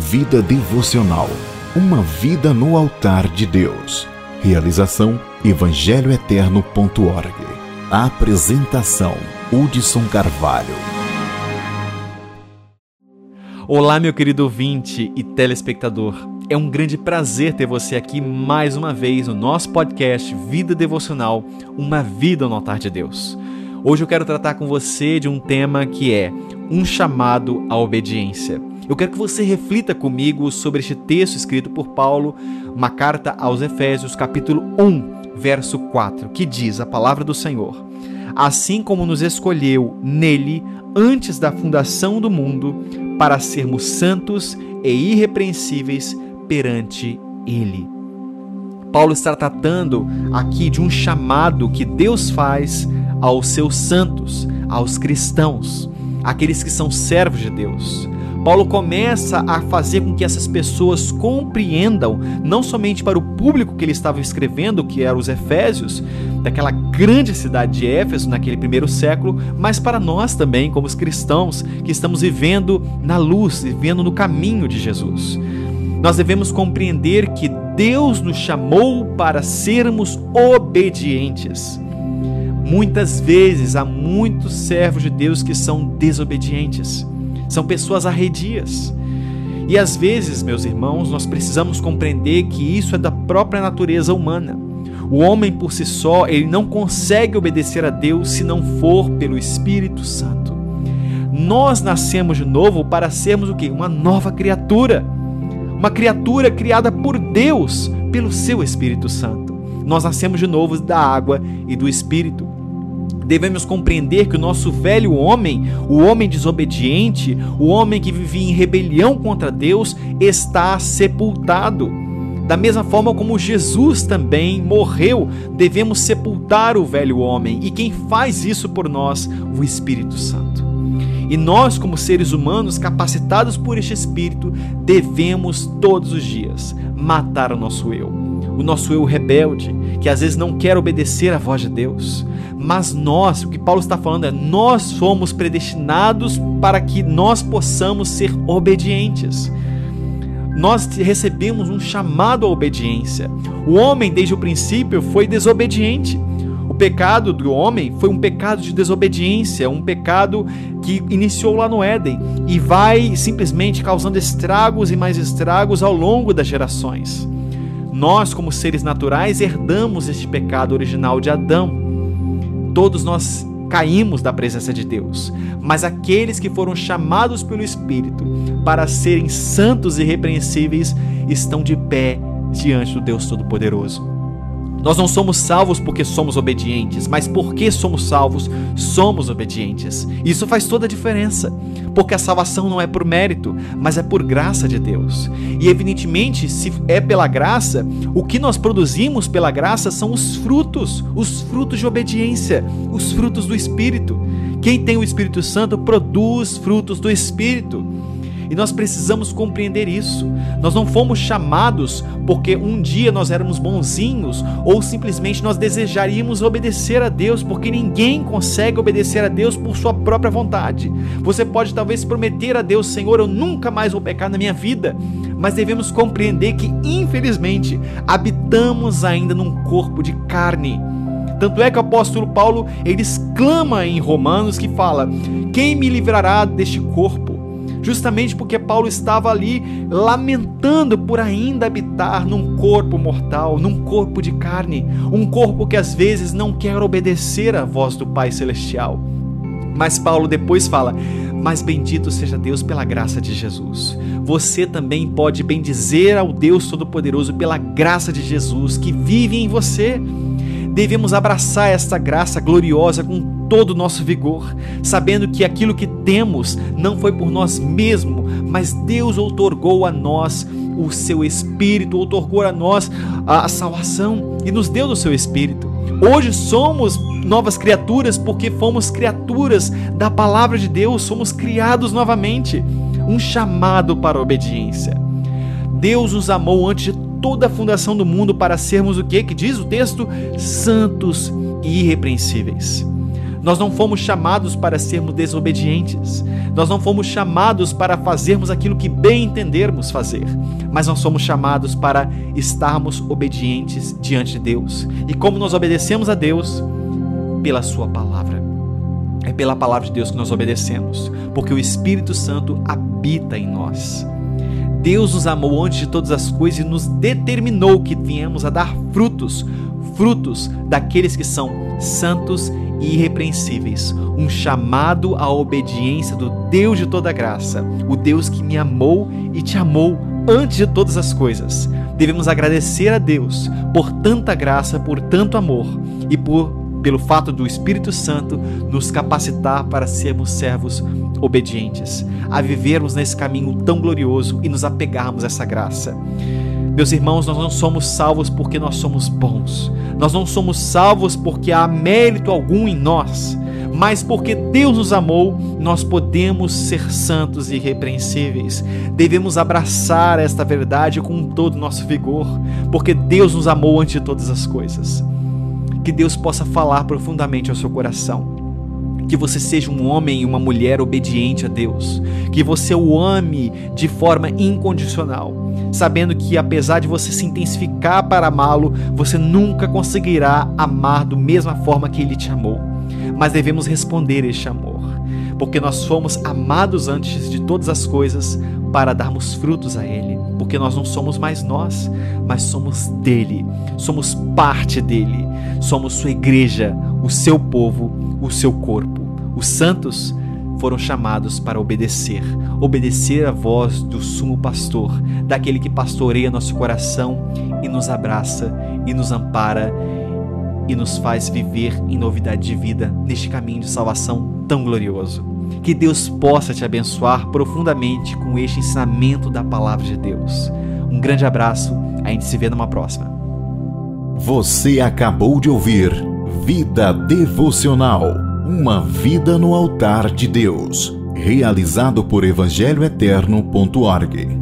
Vida devocional. Uma vida no altar de Deus. Realização evangelhoeterno.org. Apresentação Hudson Carvalho. Olá, meu querido ouvinte e telespectador. É um grande prazer ter você aqui mais uma vez no nosso podcast Vida Devocional, uma vida no altar de Deus. Hoje eu quero tratar com você de um tema que é um chamado à obediência. Eu quero que você reflita comigo sobre este texto escrito por Paulo, uma carta aos Efésios, capítulo 1, verso 4, que diz a palavra do Senhor: Assim como nos escolheu nele antes da fundação do mundo, para sermos santos e irrepreensíveis perante ele. Paulo está tratando aqui de um chamado que Deus faz aos seus santos, aos cristãos, aqueles que são servos de Deus. Paulo começa a fazer com que essas pessoas compreendam, não somente para o público que ele estava escrevendo, que eram os Efésios, daquela grande cidade de Éfeso naquele primeiro século, mas para nós também, como os cristãos que estamos vivendo na luz, vivendo no caminho de Jesus. Nós devemos compreender que Deus nos chamou para sermos obedientes. Muitas vezes há muitos servos de Deus que são desobedientes são pessoas arredias. E às vezes, meus irmãos, nós precisamos compreender que isso é da própria natureza humana. O homem por si só, ele não consegue obedecer a Deus se não for pelo Espírito Santo. Nós nascemos de novo para sermos o quê? Uma nova criatura. Uma criatura criada por Deus, pelo seu Espírito Santo. Nós nascemos de novo da água e do Espírito devemos compreender que o nosso velho homem, o homem desobediente, o homem que vivia em rebelião contra Deus, está sepultado. Da mesma forma como Jesus também morreu, devemos sepultar o velho homem. E quem faz isso por nós? O Espírito Santo. E nós, como seres humanos capacitados por este Espírito, devemos todos os dias matar o nosso eu, o nosso eu rebelde, que às vezes não quer obedecer à voz de Deus. Mas nós, o que Paulo está falando é, nós somos predestinados para que nós possamos ser obedientes. Nós recebemos um chamado à obediência. O homem, desde o princípio, foi desobediente pecado do homem foi um pecado de desobediência, um pecado que iniciou lá no Éden e vai simplesmente causando estragos e mais estragos ao longo das gerações. Nós, como seres naturais, herdamos este pecado original de Adão. Todos nós caímos da presença de Deus, mas aqueles que foram chamados pelo Espírito para serem santos e irrepreensíveis estão de pé diante do Deus Todo-Poderoso. Nós não somos salvos porque somos obedientes, mas porque somos salvos, somos obedientes. Isso faz toda a diferença, porque a salvação não é por mérito, mas é por graça de Deus. E evidentemente, se é pela graça, o que nós produzimos pela graça são os frutos, os frutos de obediência, os frutos do Espírito. Quem tem o Espírito Santo produz frutos do Espírito. E nós precisamos compreender isso. Nós não fomos chamados porque um dia nós éramos bonzinhos ou simplesmente nós desejaríamos obedecer a Deus, porque ninguém consegue obedecer a Deus por sua própria vontade. Você pode talvez prometer a Deus, Senhor, eu nunca mais vou pecar na minha vida, mas devemos compreender que, infelizmente, habitamos ainda num corpo de carne. Tanto é que o apóstolo Paulo ele exclama em Romanos que fala: Quem me livrará deste corpo? Justamente porque Paulo estava ali lamentando por ainda habitar num corpo mortal, num corpo de carne, um corpo que às vezes não quer obedecer à voz do Pai Celestial. Mas Paulo depois fala: Mas bendito seja Deus pela graça de Jesus. Você também pode bendizer ao Deus Todo-Poderoso pela graça de Jesus que vive em você. Devemos abraçar esta graça gloriosa com todo o nosso vigor, sabendo que aquilo que temos não foi por nós mesmos, mas Deus outorgou a nós o seu Espírito, outorgou a nós a salvação e nos deu do seu Espírito. Hoje somos novas criaturas porque fomos criaturas da palavra de Deus, somos criados novamente. Um chamado para a obediência. Deus nos amou antes de toda a fundação do mundo para sermos o que? Que diz o texto? Santos e irrepreensíveis. Nós não fomos chamados para sermos desobedientes. Nós não fomos chamados para fazermos aquilo que bem entendermos fazer. Mas nós somos chamados para estarmos obedientes diante de Deus. E como nós obedecemos a Deus? Pela Sua palavra. É pela palavra de Deus que nós obedecemos, porque o Espírito Santo habita em nós. Deus nos amou antes de todas as coisas e nos determinou que viemos a dar frutos, frutos daqueles que são santos e irrepreensíveis, um chamado à obediência do Deus de toda graça, o Deus que me amou e te amou antes de todas as coisas. Devemos agradecer a Deus por tanta graça, por tanto amor e por pelo fato do Espírito Santo nos capacitar para sermos servos obedientes, a vivermos nesse caminho tão glorioso e nos apegarmos a essa graça. Meus irmãos, nós não somos salvos porque nós somos bons. Nós não somos salvos porque há mérito algum em nós, mas porque Deus nos amou, nós podemos ser santos e irrepreensíveis. Devemos abraçar esta verdade com todo o nosso vigor, porque Deus nos amou antes de todas as coisas que Deus possa falar profundamente ao seu coração. Que você seja um homem e uma mulher obediente a Deus. Que você o ame de forma incondicional, sabendo que apesar de você se intensificar para amá-lo, você nunca conseguirá amar da mesma forma que ele te amou. Mas devemos responder este amor, porque nós fomos amados antes de todas as coisas para darmos frutos a ele porque nós não somos mais nós, mas somos dele, somos parte dele, somos sua igreja, o seu povo, o seu corpo. Os santos foram chamados para obedecer, obedecer a voz do sumo pastor, daquele que pastoreia nosso coração e nos abraça e nos ampara e nos faz viver em novidade de vida neste caminho de salvação tão glorioso. Que Deus possa te abençoar profundamente com este ensinamento da palavra de Deus. Um grande abraço, a gente se vê numa próxima. Você acabou de ouvir Vida Devocional Uma vida no altar de Deus. Realizado por evangelhoeterno.org.